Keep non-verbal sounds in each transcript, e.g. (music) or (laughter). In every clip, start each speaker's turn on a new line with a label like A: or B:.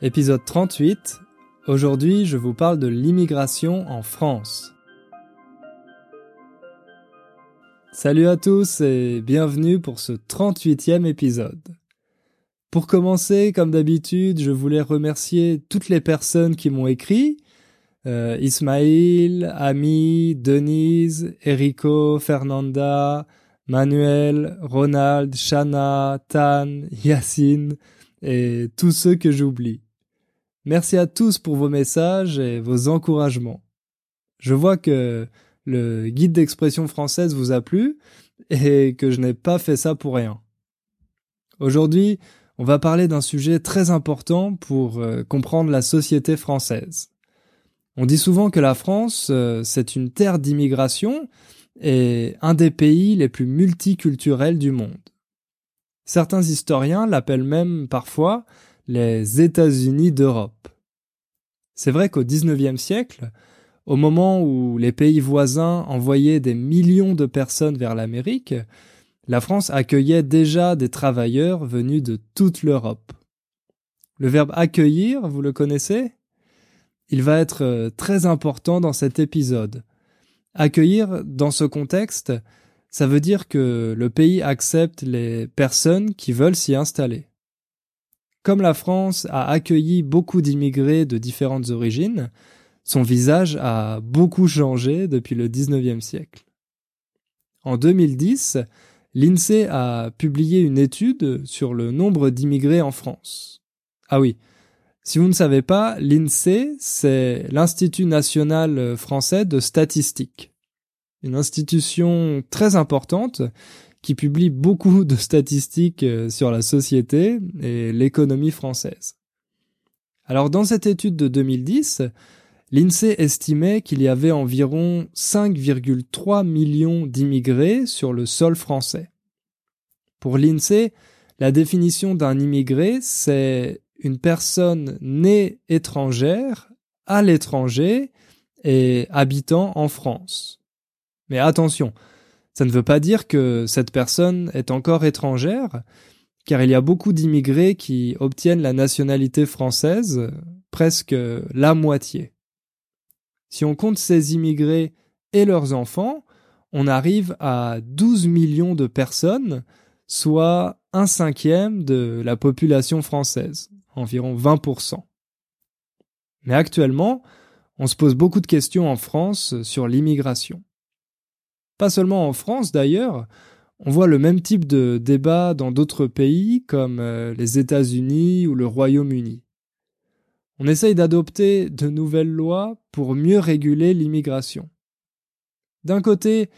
A: Épisode 38. Aujourd'hui, je vous parle de l'immigration en France. Salut à tous et bienvenue pour ce 38e épisode. Pour commencer, comme d'habitude, je voulais remercier toutes les personnes qui m'ont écrit. Euh, Ismaïl, Ami, Denise, Erico, Fernanda, Manuel, Ronald, Shana, Tan, Yacine et tous ceux que j'oublie. Merci à tous pour vos messages et vos encouragements. Je vois que le guide d'expression française vous a plu et que je n'ai pas fait ça pour rien. Aujourd'hui, on va parler d'un sujet très important pour euh, comprendre la société française. On dit souvent que la France, euh, c'est une terre d'immigration et un des pays les plus multiculturels du monde. Certains historiens l'appellent même parfois les États-Unis d'Europe. C'est vrai qu'au XIXe siècle, au moment où les pays voisins envoyaient des millions de personnes vers l'Amérique, la France accueillait déjà des travailleurs venus de toute l'Europe. Le verbe accueillir, vous le connaissez? Il va être euh, très important dans cet épisode. Accueillir, dans ce contexte, ça veut dire que le pays accepte les personnes qui veulent s'y installer. Comme la France a accueilli beaucoup d'immigrés de différentes origines, son visage a beaucoup changé depuis le XIXe siècle. En 2010, l'INSEE a publié une étude sur le nombre d'immigrés en France. Ah oui, si vous ne savez pas, l'INSEE, c'est l'Institut national français de statistique. Une institution très importante qui publie beaucoup de statistiques euh, sur la société et l'économie française. Alors dans cette étude de 2010, l'INSEE estimait qu'il y avait environ 5,3 millions d'immigrés sur le sol français. Pour l'INSEE, la définition d'un immigré, c'est une personne née étrangère à l'étranger et habitant en France. Mais attention, ça ne veut pas dire que cette personne est encore étrangère, car il y a beaucoup d'immigrés qui obtiennent la nationalité française, presque la moitié. Si on compte ces immigrés et leurs enfants, on arrive à 12 millions de personnes, soit un cinquième de la population française, environ 20%. Mais actuellement, on se pose beaucoup de questions en France sur l'immigration. Pas seulement en France d'ailleurs, on voit le même type de débat dans d'autres pays comme euh, les États-Unis ou le Royaume-Uni. On essaye d'adopter de nouvelles lois pour mieux réguler l'immigration. D'un côté,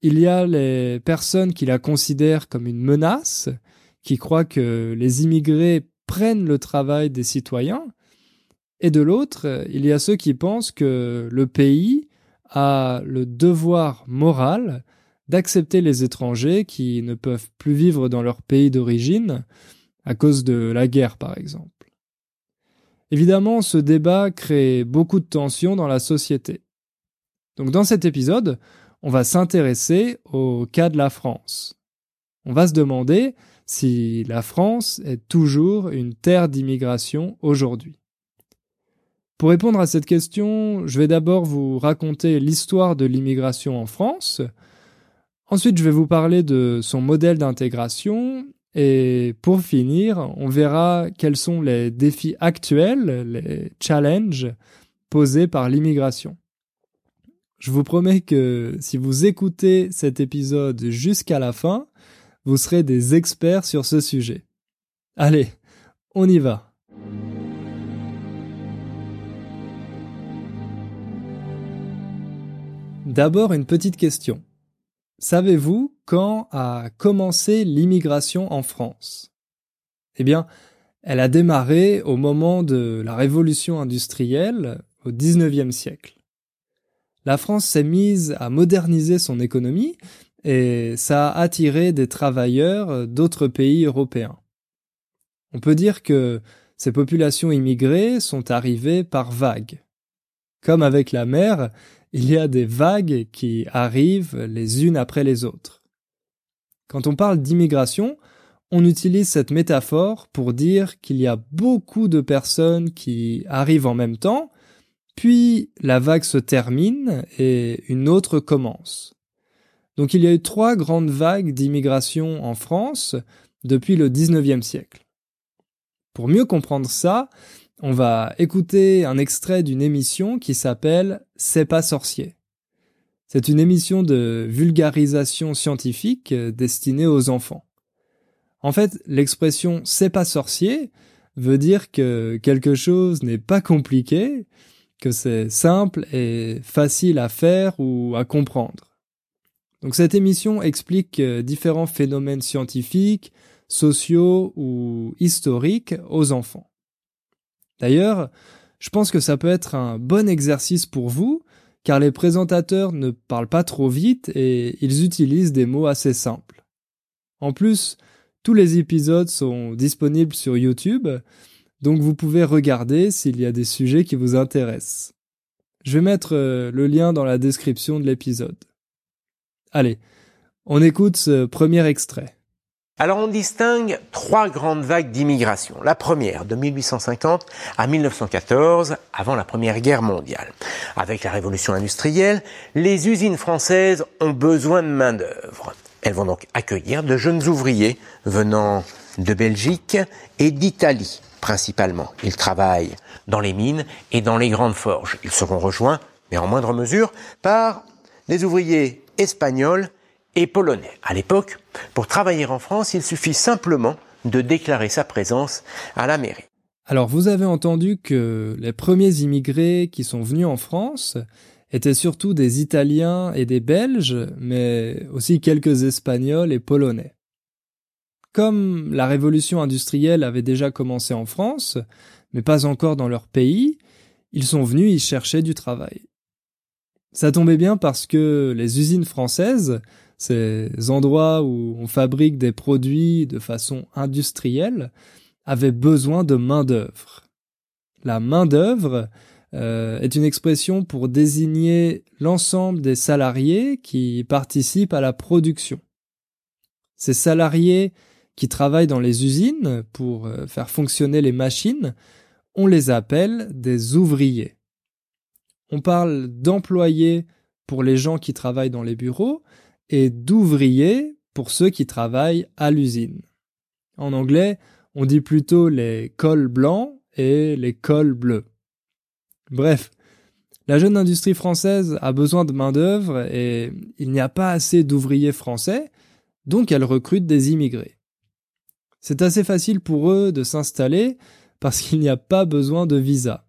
A: il y a les personnes qui la considèrent comme une menace, qui croient que les immigrés prennent le travail des citoyens, et de l'autre, il y a ceux qui pensent que le pays a le devoir moral d'accepter les étrangers qui ne peuvent plus vivre dans leur pays d'origine à cause de la guerre par exemple. Évidemment, ce débat crée beaucoup de tensions dans la société. Donc dans cet épisode, on va s'intéresser au cas de la France. On va se demander si la France est toujours une terre d'immigration aujourd'hui. Pour répondre à cette question, je vais d'abord vous raconter l'histoire de l'immigration en France. Ensuite, je vais vous parler de son modèle d'intégration. Et pour finir, on verra quels sont les défis actuels, les challenges posés par l'immigration. Je vous promets que si vous écoutez cet épisode jusqu'à la fin, vous serez des experts sur ce sujet. Allez, on y va. D'abord une petite question. Savez-vous quand a commencé l'immigration en France? Eh bien, elle a démarré au moment de la révolution industrielle au XIXe siècle. La France s'est mise à moderniser son économie et ça a attiré des travailleurs d'autres pays européens. On peut dire que ces populations immigrées sont arrivées par vagues. Comme avec la mer, il y a des vagues qui arrivent les unes après les autres. Quand on parle d'immigration, on utilise cette métaphore pour dire qu'il y a beaucoup de personnes qui arrivent en même temps, puis la vague se termine et une autre commence. Donc il y a eu trois grandes vagues d'immigration en France depuis le 19e siècle. Pour mieux comprendre ça, on va écouter un extrait d'une émission qui s'appelle C'est pas sorcier. C'est une émission de vulgarisation scientifique destinée aux enfants. En fait, l'expression c'est pas sorcier veut dire que quelque chose n'est pas compliqué, que c'est simple et facile à faire ou à comprendre. Donc cette émission explique euh, différents phénomènes scientifiques, sociaux ou historiques aux enfants. D'ailleurs, je pense que ça peut être un bon exercice pour vous, car les présentateurs ne parlent pas trop vite et ils utilisent des mots assez simples. En plus, tous les épisodes sont disponibles sur YouTube, donc vous pouvez regarder s'il y a des sujets qui vous intéressent. Je vais mettre euh, le lien dans la description de l'épisode. Allez, on écoute ce premier extrait.
B: Alors on distingue trois grandes vagues d'immigration. La première, de 1850 à 1914, avant la Première Guerre mondiale. Avec la révolution industrielle, les usines françaises ont besoin de main-d'œuvre. Elles vont donc accueillir de jeunes ouvriers venant de Belgique et d'Italie principalement. Ils travaillent dans les mines et dans les grandes forges. Ils seront rejoints, mais en moindre mesure, par des ouvriers espagnols et polonais. À l'époque, pour travailler en France, il suffit simplement de déclarer sa présence à la mairie.
A: Alors vous avez entendu que les premiers immigrés qui sont venus en France étaient surtout des Italiens et des Belges, mais aussi quelques Espagnols et Polonais. Comme la révolution industrielle avait déjà commencé en France, mais pas encore dans leur pays, ils sont venus y chercher du travail. Ça tombait bien parce que les usines françaises, ces endroits où on fabrique des produits de façon industrielle, avaient besoin de main-d'œuvre. La main-d'œuvre, euh, est une expression pour désigner l'ensemble des salariés qui participent à la production. Ces salariés qui travaillent dans les usines pour euh, faire fonctionner les machines, on les appelle des ouvriers. On parle d'employés pour les gens qui travaillent dans les bureaux et d'ouvriers pour ceux qui travaillent à l'usine. En anglais, on dit plutôt les cols blancs et les cols bleus. Bref, la jeune industrie française a besoin de main-d'œuvre et il n'y a pas assez d'ouvriers français, donc elle recrute des immigrés. C'est assez facile pour eux de s'installer parce qu'il n'y a pas besoin de visa.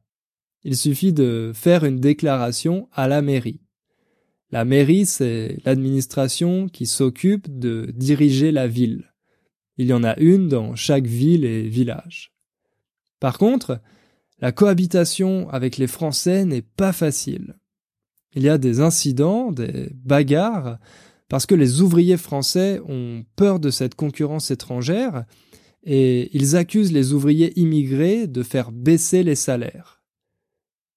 A: Il suffit de faire une déclaration à la mairie. La mairie, c'est l'administration qui s'occupe de diriger la ville. Il y en a une dans chaque ville et village. Par contre, la cohabitation avec les Français n'est pas facile. Il y a des incidents, des bagarres, parce que les ouvriers français ont peur de cette concurrence étrangère et ils accusent les ouvriers immigrés de faire baisser les salaires.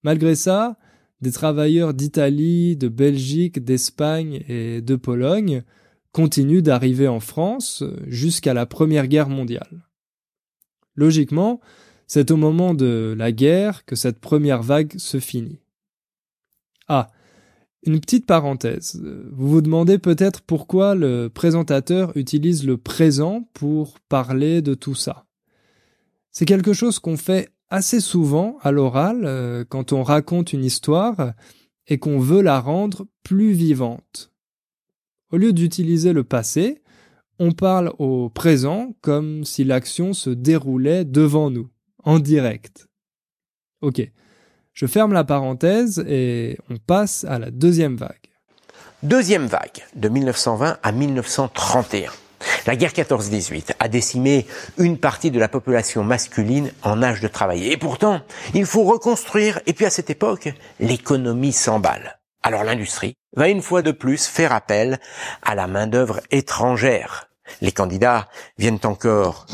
A: Malgré ça, des travailleurs d'Italie, de Belgique, d'Espagne et de Pologne continuent d'arriver en France jusqu'à la Première Guerre mondiale. Logiquement, c'est au moment de la guerre que cette première vague se finit. Ah, une petite parenthèse. Vous vous demandez peut-être pourquoi le présentateur utilise le présent pour parler de tout ça. C'est quelque chose qu'on fait assez souvent à l'oral euh, quand on raconte une histoire et qu'on veut la rendre plus vivante. Au lieu d'utiliser le passé, on parle au présent comme si l'action se déroulait devant nous en direct. Ok, je ferme la parenthèse et on passe à la deuxième vague.
B: Deuxième vague, de 1920 à 1931. La guerre 14-18 a décimé une partie de la population masculine en âge de travailler. Et pourtant, il faut reconstruire. Et puis à cette époque, l'économie s'emballe. Alors l'industrie va une fois de plus faire appel à la main-d'œuvre étrangère. Les candidats viennent encore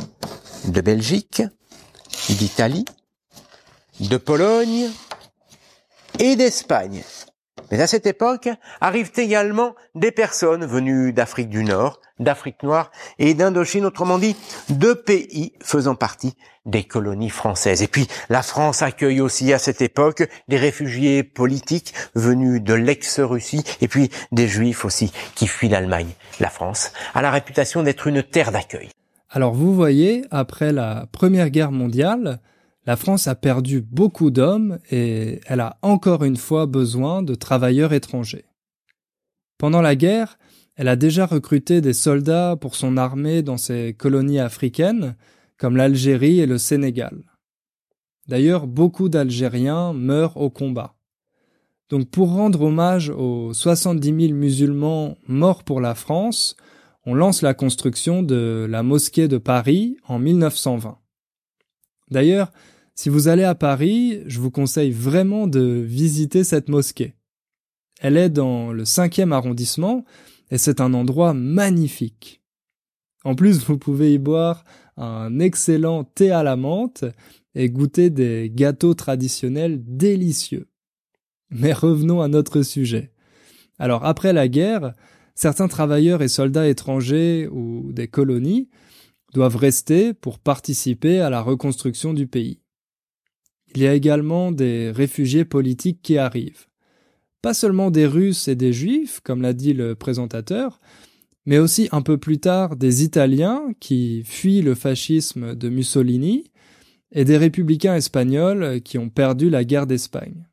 B: de Belgique, d'Italie, de Pologne et d'Espagne. Mais à cette époque arrivent également des personnes venues d'Afrique du Nord, d'Afrique noire et d'Indochine, autrement dit, deux pays faisant partie des colonies françaises. Et puis la France accueille aussi à cette époque des réfugiés politiques venus de l'ex-Russie et puis des juifs aussi qui fuient l'Allemagne. La France a la réputation d'être une terre d'accueil.
A: Alors vous voyez, après la Première Guerre mondiale, la France a perdu beaucoup d'hommes et elle a encore une fois besoin de travailleurs étrangers. Pendant la guerre, elle a déjà recruté des soldats pour son armée dans ses colonies africaines, comme l'Algérie et le Sénégal. D'ailleurs, beaucoup d'Algériens meurent au combat. Donc pour rendre hommage aux 70 000 musulmans morts pour la France, on lance la construction de la mosquée de Paris en 1920. D'ailleurs, si vous allez à Paris, je vous conseille vraiment de visiter cette mosquée. Elle est dans le cinquième arrondissement et c'est un endroit magnifique. En plus, vous pouvez y boire un excellent thé à la menthe et goûter des gâteaux traditionnels délicieux. Mais revenons à notre sujet. Alors après la guerre, certains travailleurs et soldats étrangers ou des colonies doivent rester pour participer à la reconstruction du pays. Il y a également des réfugiés politiques qui arrivent pas seulement des Russes et des Juifs, comme l'a dit le présentateur, mais aussi un peu plus tard des Italiens qui fuient le fascisme de Mussolini et des républicains espagnols qui ont perdu la guerre d'Espagne.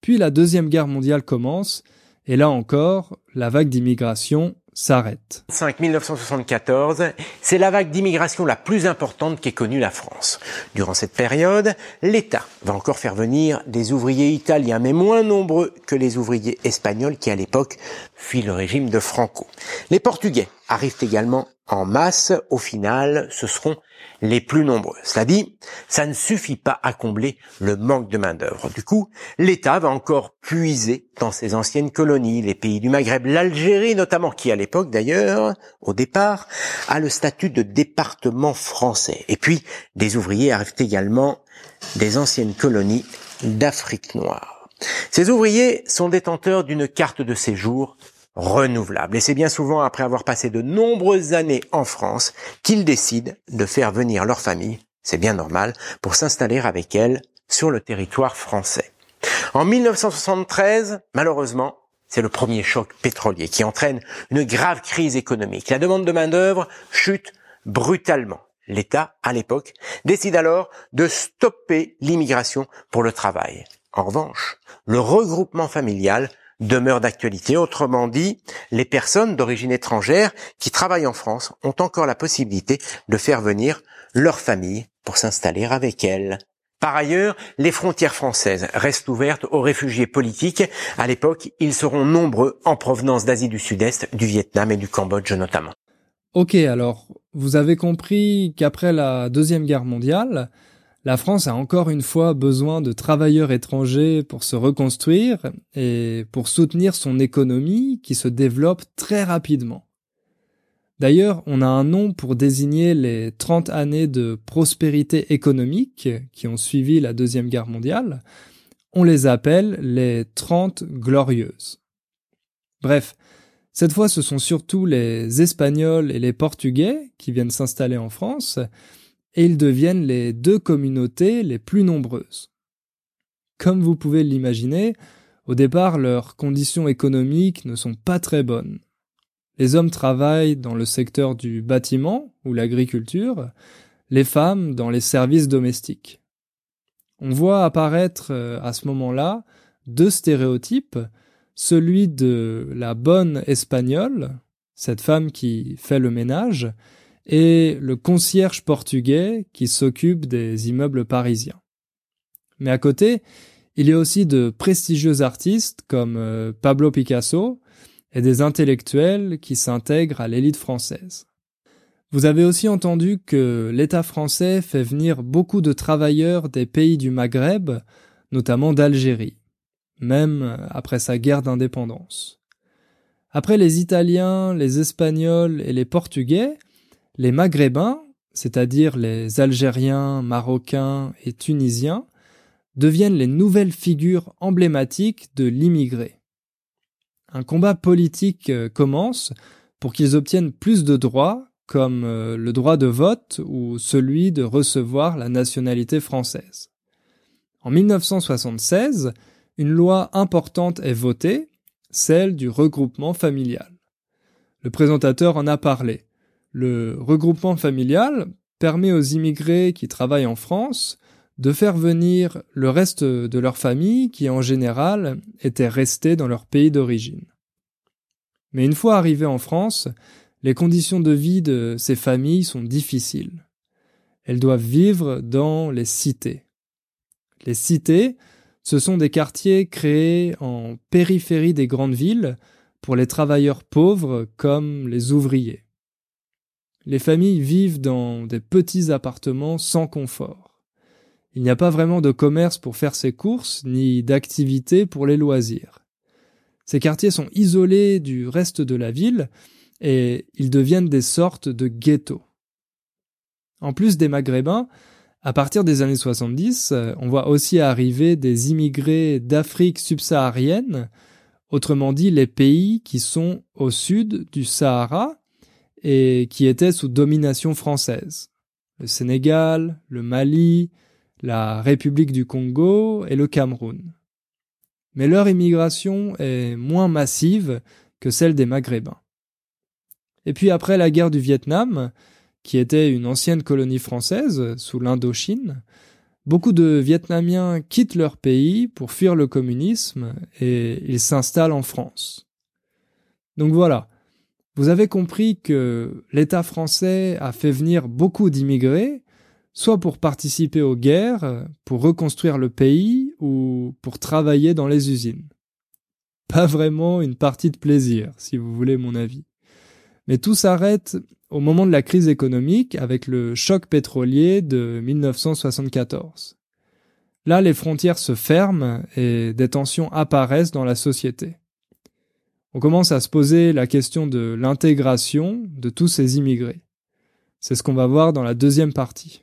A: Puis la Deuxième Guerre mondiale commence, et là encore, la vague d'immigration s'arrête.
B: 1974, c'est la vague d'immigration la plus importante qu'ait connue la France. Durant cette période, l'État va encore faire venir des ouvriers italiens, mais moins nombreux que les ouvriers espagnols qui à l'époque fuient le régime de Franco. Les Portugais arrivent également en masse. Au final, ce seront les plus nombreux. Cela dit, ça ne suffit pas à combler le manque de main-d'œuvre. Du coup, l'État va encore puiser dans ses anciennes colonies, les pays du Maghreb, l'Algérie notamment, qui à l'époque d'ailleurs, au départ, a le statut de département français. Et puis, des ouvriers arrivent également des anciennes colonies d'Afrique noire. Ces ouvriers sont détenteurs d'une carte de séjour renouvelable. Et c'est bien souvent après avoir passé de nombreuses années en France qu'ils décident de faire venir leur famille, c'est bien normal, pour s'installer avec elle sur le territoire français. En 1973, malheureusement, c'est le premier choc pétrolier qui entraîne une grave crise économique. La demande de main-d'œuvre chute brutalement. L'État, à l'époque, décide alors de stopper l'immigration pour le travail. En revanche, le regroupement familial demeure d'actualité. Autrement dit, les personnes d'origine étrangère qui travaillent en France ont encore la possibilité de faire venir leur famille pour s'installer avec elles. Par ailleurs, les frontières françaises restent ouvertes aux réfugiés politiques. À l'époque, ils seront nombreux en provenance d'Asie du Sud-Est, du Vietnam et du Cambodge notamment.
A: Ok, alors, vous avez compris qu'après la Deuxième Guerre mondiale, la France a encore une fois besoin de travailleurs étrangers pour se reconstruire et pour soutenir son économie qui se développe très rapidement. D'ailleurs, on a un nom pour désigner les 30 années de prospérité économique qui ont suivi la Deuxième Guerre mondiale. On les appelle les 30 glorieuses. Bref, cette fois ce sont surtout les Espagnols et les Portugais qui viennent s'installer en France, et ils deviennent les deux communautés les plus nombreuses. Comme vous pouvez l'imaginer, au départ leurs conditions économiques ne sont pas très bonnes. Les hommes travaillent dans le secteur du bâtiment ou l'agriculture, les femmes dans les services domestiques. On voit apparaître euh, à ce moment-là deux stéréotypes, celui de la bonne espagnole, cette femme qui fait le ménage, et le concierge portugais qui s'occupe des immeubles parisiens. Mais à côté, il y a aussi de prestigieux artistes comme euh, Pablo Picasso et des intellectuels qui s'intègrent à l'élite française. Vous avez aussi entendu que l'État français fait venir beaucoup de travailleurs des pays du Maghreb, notamment d'Algérie, même après sa guerre d'indépendance. Après les Italiens, les Espagnols et les Portugais, les Maghrébins, c'est-à-dire les Algériens, Marocains et Tunisiens, deviennent les nouvelles figures emblématiques de l'immigré. Un combat politique euh, commence pour qu'ils obtiennent plus de droits, comme euh, le droit de vote ou celui de recevoir la nationalité française. En 1976, une loi importante est votée, celle du regroupement familial. Le présentateur en a parlé. Le regroupement familial permet aux immigrés qui travaillent en France de faire venir le reste de leur famille qui en général était resté dans leur pays d'origine. Mais une fois arrivés en France, les conditions de vie de ces familles sont difficiles. Elles doivent vivre dans les cités. Les cités, ce sont des quartiers créés en périphérie des grandes villes pour les travailleurs pauvres comme les ouvriers. Les familles vivent dans des petits appartements sans confort. Il n'y a pas vraiment de commerce pour faire ses courses, ni d'activité pour les loisirs. Ces quartiers sont isolés du reste de la ville et ils deviennent des sortes de ghettos. En plus des Maghrébins, à partir des années 70, on voit aussi arriver des immigrés d'Afrique subsaharienne, autrement dit les pays qui sont au sud du Sahara et qui étaient sous domination française. Le Sénégal, le Mali, la République du Congo et le Cameroun. Mais leur immigration est moins massive que celle des Maghrébins. Et puis après la guerre du Vietnam, qui était une ancienne colonie française sous l'Indochine, beaucoup de Vietnamiens quittent leur pays pour fuir le communisme et ils s'installent en France. Donc voilà, vous avez compris que l'État français a fait venir beaucoup d'immigrés, soit pour participer aux guerres, pour reconstruire le pays ou pour travailler dans les usines. Pas vraiment une partie de plaisir, si vous voulez mon avis. Mais tout s'arrête au moment de la crise économique avec le choc pétrolier de 1974. Là, les frontières se ferment et des tensions apparaissent dans la société. On commence à se poser la question de l'intégration de tous ces immigrés. C'est ce qu'on va voir dans la deuxième partie.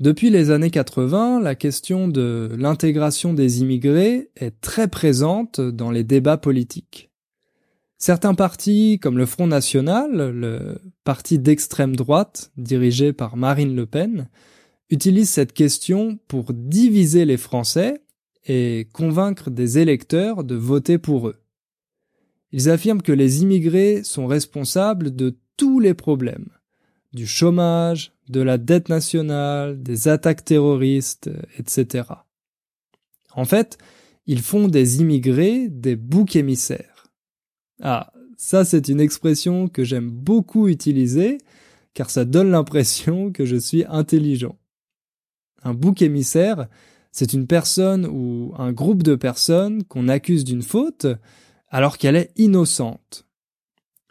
A: Depuis les années 80, la question de l'intégration des immigrés est très présente dans les débats politiques. Certains partis, comme le Front National, le parti d'extrême droite dirigé par Marine Le Pen, utilisent cette question pour diviser les Français et convaincre des électeurs de voter pour eux. Ils affirment que les immigrés sont responsables de tous les problèmes, du chômage, de la dette nationale, des attaques terroristes, etc. En fait, ils font des immigrés des boucs émissaires. Ah, ça c'est une expression que j'aime beaucoup utiliser, car ça donne l'impression que je suis intelligent. Un bouc émissaire, c'est une personne ou un groupe de personnes qu'on accuse d'une faute alors qu'elle est innocente.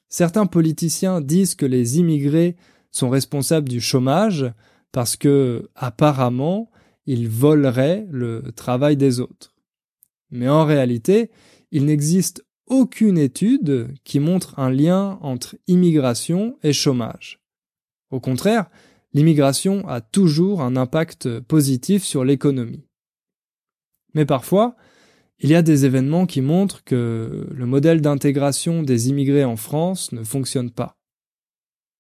A: Certains politiciens disent que les immigrés sont responsables du chômage parce que, apparemment, ils voleraient le travail des autres. Mais en réalité, il n'existe aucune étude qui montre un lien entre immigration et chômage. Au contraire, l'immigration a toujours un impact positif sur l'économie. Mais parfois, il y a des événements qui montrent que le modèle d'intégration des immigrés en France ne fonctionne pas.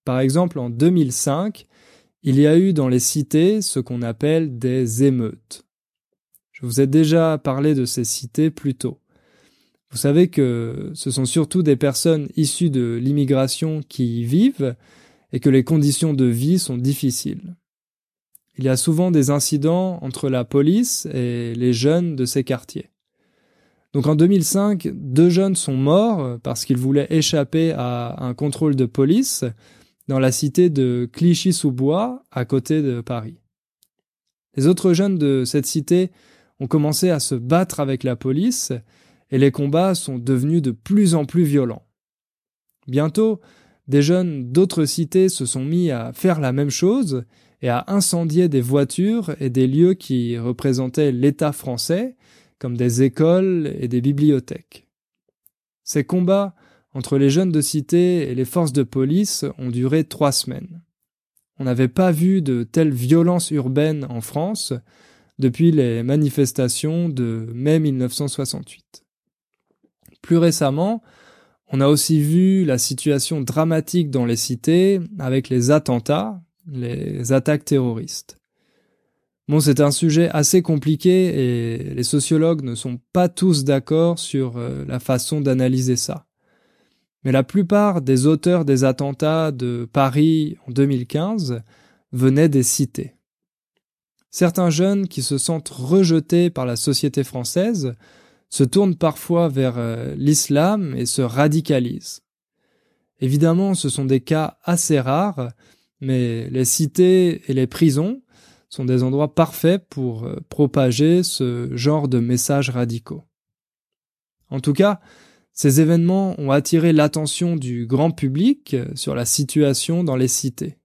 A: Par exemple, en 2005, il y a eu dans les cités ce qu'on appelle des émeutes. Je vous ai déjà parlé de ces cités plus tôt. Vous savez que ce sont surtout des personnes issues de l'immigration qui y vivent et que les conditions de vie sont difficiles. Il y a souvent des incidents entre la police et les jeunes de ces quartiers. Donc en 2005, deux jeunes sont morts parce qu'ils voulaient échapper à un contrôle de police dans la cité de Clichy-sous-Bois, à côté de Paris. Les autres jeunes de cette cité ont commencé à se battre avec la police et les combats sont devenus de plus en plus violents. Bientôt, des jeunes d'autres cités se sont mis à faire la même chose et à incendier des voitures et des lieux qui représentaient l'État français, comme des écoles et des bibliothèques. Ces combats entre les jeunes de cité et les forces de police ont duré trois semaines. On n'avait pas vu de telle violence urbaine en France depuis les manifestations de mai 1968. Plus récemment, on a aussi vu la situation dramatique dans les cités avec les attentats, les attaques terroristes. Bon, c'est un sujet assez compliqué et les sociologues ne sont pas tous d'accord sur euh, la façon d'analyser ça. Mais la plupart des auteurs des attentats de Paris en 2015 venaient des cités. Certains jeunes qui se sentent rejetés par la société française se tournent parfois vers euh, l'islam et se radicalisent. Évidemment, ce sont des cas assez rares, mais les cités et les prisons sont des endroits parfaits pour euh, propager ce genre de messages radicaux. En tout cas, ces événements ont attiré l'attention du grand public sur la situation dans les cités.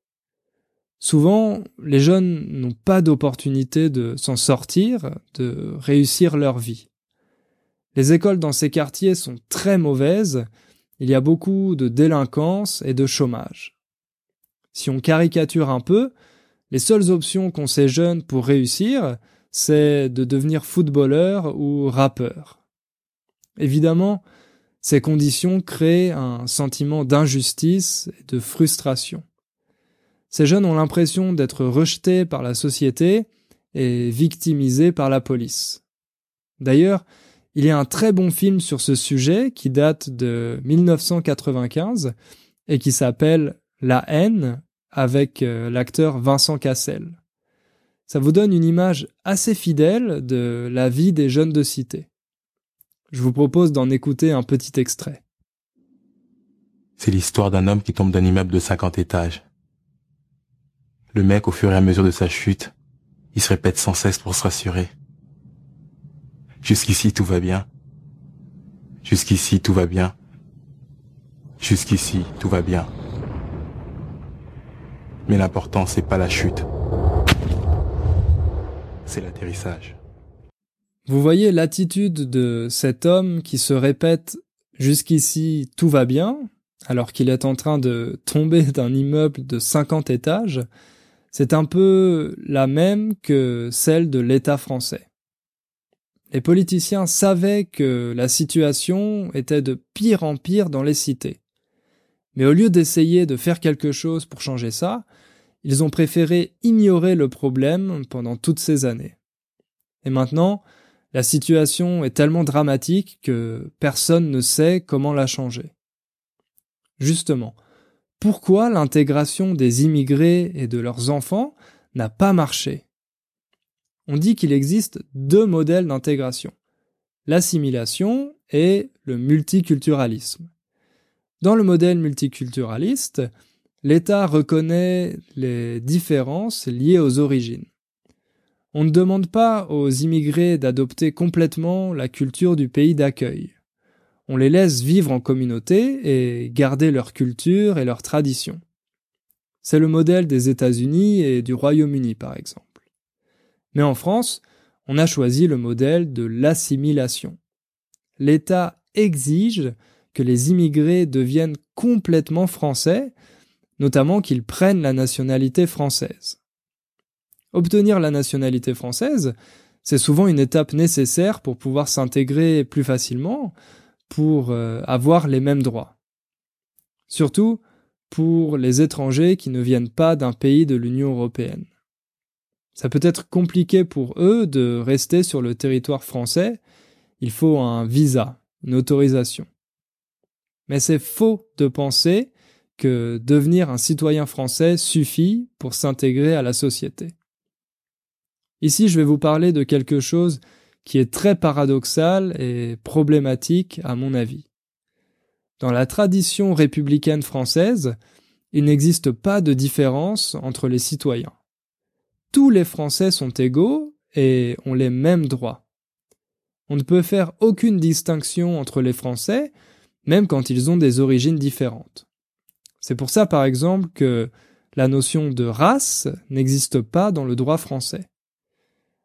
A: Souvent, les jeunes n'ont pas d'opportunité de s'en sortir, de réussir leur vie. Les écoles dans ces quartiers sont très mauvaises, il y a beaucoup de délinquance et de chômage. Si on caricature un peu, les seules options qu'ont ces jeunes pour réussir, c'est de devenir footballeur ou rappeur. Évidemment, ces conditions créent un sentiment d'injustice et de frustration. Ces jeunes ont l'impression d'être rejetés par la société et victimisés par la police. D'ailleurs, il y a un très bon film sur ce sujet qui date de 1995 et qui s'appelle La haine avec euh, l'acteur Vincent Cassel. Ça vous donne une image assez fidèle de la vie des jeunes de cité. Je vous propose d'en écouter un petit extrait.
C: C'est l'histoire d'un homme qui tombe d'un immeuble de 50 étages. Le mec, au fur et à mesure de sa chute, il se répète sans cesse pour se rassurer. Jusqu'ici, tout va bien. Jusqu'ici, tout va bien. Jusqu'ici, tout va bien. Mais l'important, c'est pas la chute. C'est l'atterrissage.
A: Vous voyez l'attitude de cet homme qui se répète jusqu'ici tout va bien, alors qu'il est en train de tomber (laughs) d'un immeuble de 50 étages, c'est un peu la même que celle de l'État français. Les politiciens savaient que la situation était de pire en pire dans les cités. Mais au lieu d'essayer de faire quelque chose pour changer ça, ils ont préféré ignorer le problème pendant toutes ces années. Et maintenant, la situation est tellement dramatique que personne ne sait comment la changer. Justement, pourquoi l'intégration des immigrés et de leurs enfants n'a pas marché? On dit qu'il existe deux modèles d'intégration, l'assimilation et le multiculturalisme. Dans le modèle multiculturaliste, l'État reconnaît les différences liées aux origines. On ne demande pas aux immigrés d'adopter complètement la culture du pays d'accueil. On les laisse vivre en communauté et garder leur culture et leurs traditions. C'est le modèle des États-Unis et du Royaume-Uni par exemple. Mais en France, on a choisi le modèle de l'assimilation. L'État exige que les immigrés deviennent complètement français, notamment qu'ils prennent la nationalité française. Obtenir la nationalité française, c'est souvent une étape nécessaire pour pouvoir s'intégrer plus facilement, pour euh, avoir les mêmes droits. Surtout pour les étrangers qui ne viennent pas d'un pays de l'Union européenne. Ça peut être compliqué pour eux de rester sur le territoire français. Il faut un visa, une autorisation. Mais c'est faux de penser que devenir un citoyen français suffit pour s'intégrer à la société. Ici, je vais vous parler de quelque chose qui est très paradoxal et problématique à mon avis. Dans la tradition républicaine française, il n'existe pas de différence entre les citoyens tous les Français sont égaux et ont les mêmes droits. On ne peut faire aucune distinction entre les Français, même quand ils ont des origines différentes. C'est pour ça, par exemple, que la notion de race n'existe pas dans le droit français.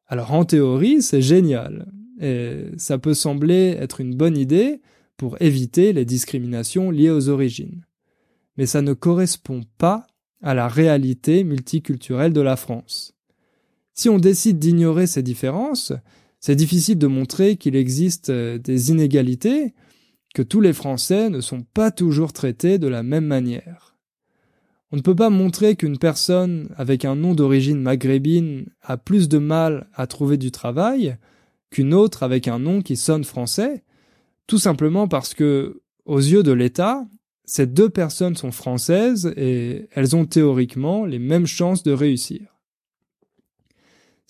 A: Alors en théorie, c'est génial, et ça peut sembler être une bonne idée pour éviter les discriminations liées aux origines. Mais ça ne correspond pas à la réalité multiculturelle de la France. Si on décide d'ignorer ces différences, c'est difficile de montrer qu'il existe euh, des inégalités, que tous les Français ne sont pas toujours traités de la même manière. On ne peut pas montrer qu'une personne avec un nom d'origine maghrébine a plus de mal à trouver du travail qu'une autre avec un nom qui sonne français, tout simplement parce que, aux yeux de l'État, ces deux personnes sont françaises et elles ont théoriquement les mêmes chances de réussir.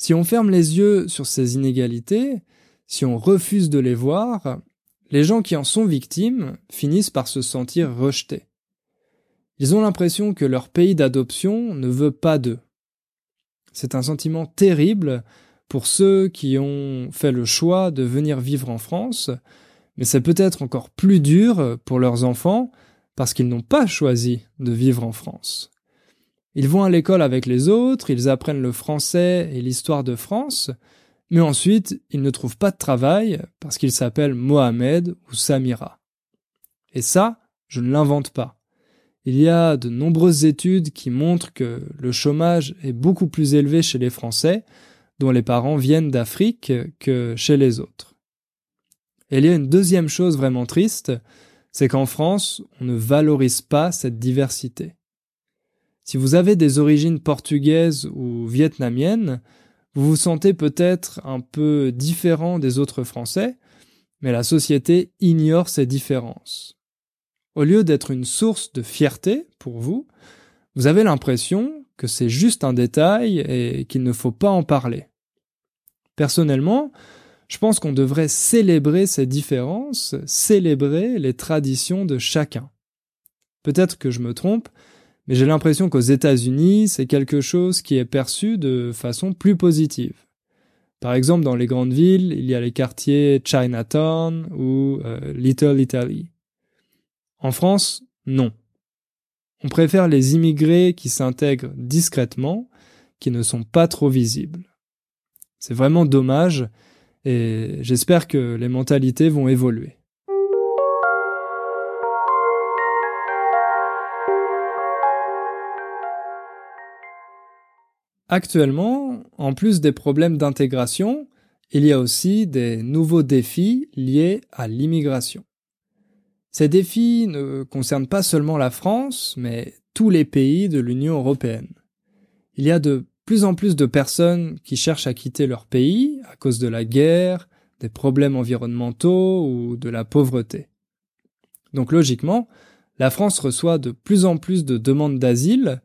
A: Si on ferme les yeux sur ces inégalités, si on refuse de les voir, les gens qui en sont victimes finissent par se sentir rejetés. Ils ont l'impression que leur pays d'adoption ne veut pas d'eux. C'est un sentiment terrible pour ceux qui ont fait le choix de venir vivre en France, mais c'est peut-être encore plus dur pour leurs enfants parce qu'ils n'ont pas choisi de vivre en France. Ils vont à l'école avec les autres, ils apprennent le français et l'histoire de France, mais ensuite ils ne trouvent pas de travail parce qu'ils s'appellent Mohamed ou Samira. Et ça, je ne l'invente pas. Il y a de nombreuses études qui montrent que le chômage est beaucoup plus élevé chez les Français, dont les parents viennent d'Afrique, que chez les autres. Et il y a une deuxième chose vraiment triste, c'est qu'en France, on ne valorise pas cette diversité. Si vous avez des origines portugaises ou vietnamiennes, vous vous sentez peut-être un peu différent des autres Français, mais la société ignore ces différences. Au lieu d'être une source de fierté pour vous, vous avez l'impression que c'est juste un détail et qu'il ne faut pas en parler. Personnellement, je pense qu'on devrait célébrer ces différences, célébrer les traditions de chacun. Peut-être que je me trompe, mais j'ai l'impression qu'aux États-Unis, c'est quelque chose qui est perçu de façon plus positive. Par exemple, dans les grandes villes, il y a les quartiers Chinatown ou euh, Little Italy. En France, non. On préfère les immigrés qui s'intègrent discrètement, qui ne sont pas trop visibles. C'est vraiment dommage et j'espère que les mentalités vont évoluer. Actuellement, en plus des problèmes d'intégration, il y a aussi des nouveaux défis liés à l'immigration. Ces défis ne concernent pas seulement la France, mais tous les pays de l'Union européenne. Il y a de plus en plus de personnes qui cherchent à quitter leur pays à cause de la guerre, des problèmes environnementaux ou de la pauvreté. Donc logiquement, la France reçoit de plus en plus de demandes d'asile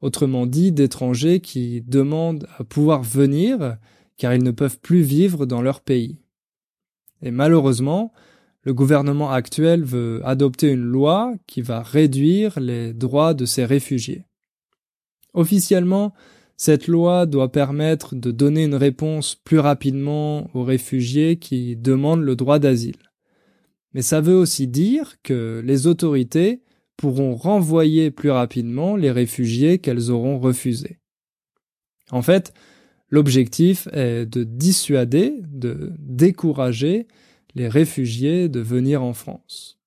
A: autrement dit d'étrangers qui demandent à pouvoir venir car ils ne peuvent plus vivre dans leur pays. Et malheureusement, le gouvernement actuel veut adopter une loi qui va réduire les droits de ces réfugiés. Officiellement, cette loi doit permettre de donner une réponse plus rapidement aux réfugiés qui demandent le droit d'asile. Mais ça veut aussi dire que les autorités pourront renvoyer plus rapidement les réfugiés qu'elles auront refusés. En fait, l'objectif est de dissuader, de décourager les réfugiés de venir en France.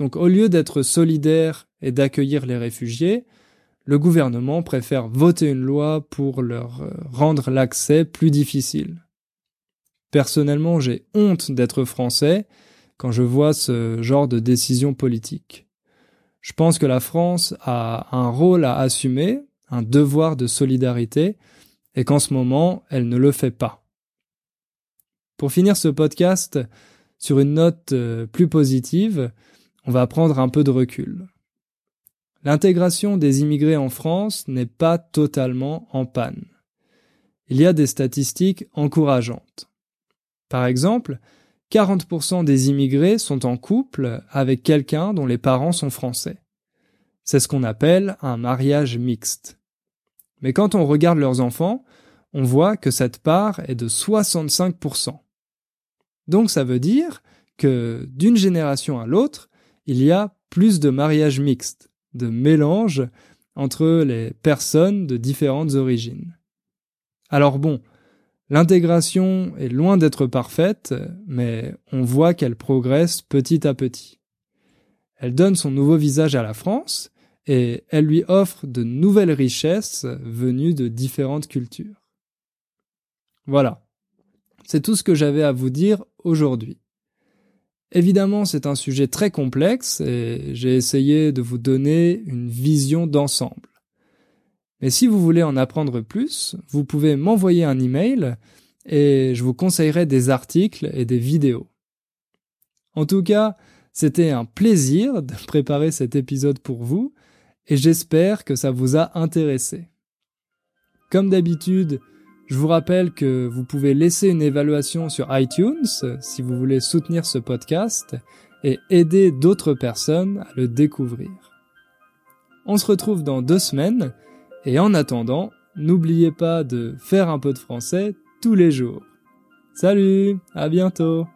A: Donc au lieu d'être solidaire et d'accueillir les réfugiés, le gouvernement préfère voter une loi pour leur rendre l'accès plus difficile. Personnellement, j'ai honte d'être français quand je vois ce genre de décision politique. Je pense que la France a un rôle à assumer, un devoir de solidarité, et qu'en ce moment, elle ne le fait pas. Pour finir ce podcast sur une note euh, plus positive, on va prendre un peu de recul. L'intégration des immigrés en France n'est pas totalement en panne. Il y a des statistiques encourageantes. Par exemple, 40% des immigrés sont en couple avec quelqu'un dont les parents sont français. C'est ce qu'on appelle un mariage mixte. Mais quand on regarde leurs enfants, on voit que cette part est de 65%. Donc ça veut dire que d'une génération à l'autre, il y a plus de mariages mixtes, de mélanges entre les personnes de différentes origines. Alors bon, L'intégration est loin d'être parfaite, mais on voit qu'elle progresse petit à petit. Elle donne son nouveau visage à la France et elle lui offre de nouvelles richesses venues de différentes cultures. Voilà. C'est tout ce que j'avais à vous dire aujourd'hui. Évidemment, c'est un sujet très complexe et j'ai essayé de vous donner une vision d'ensemble. Mais si vous voulez en apprendre plus, vous pouvez m'envoyer un email et je vous conseillerai des articles et des vidéos. En tout cas, c'était un plaisir de (laughs) préparer cet épisode pour vous et j'espère que ça vous a intéressé. Comme d'habitude, je vous rappelle que vous pouvez laisser une évaluation sur iTunes si vous voulez soutenir ce podcast et aider d'autres personnes à le découvrir. On se retrouve dans deux semaines et en attendant, n'oubliez pas de faire un peu de français tous les jours. Salut, à bientôt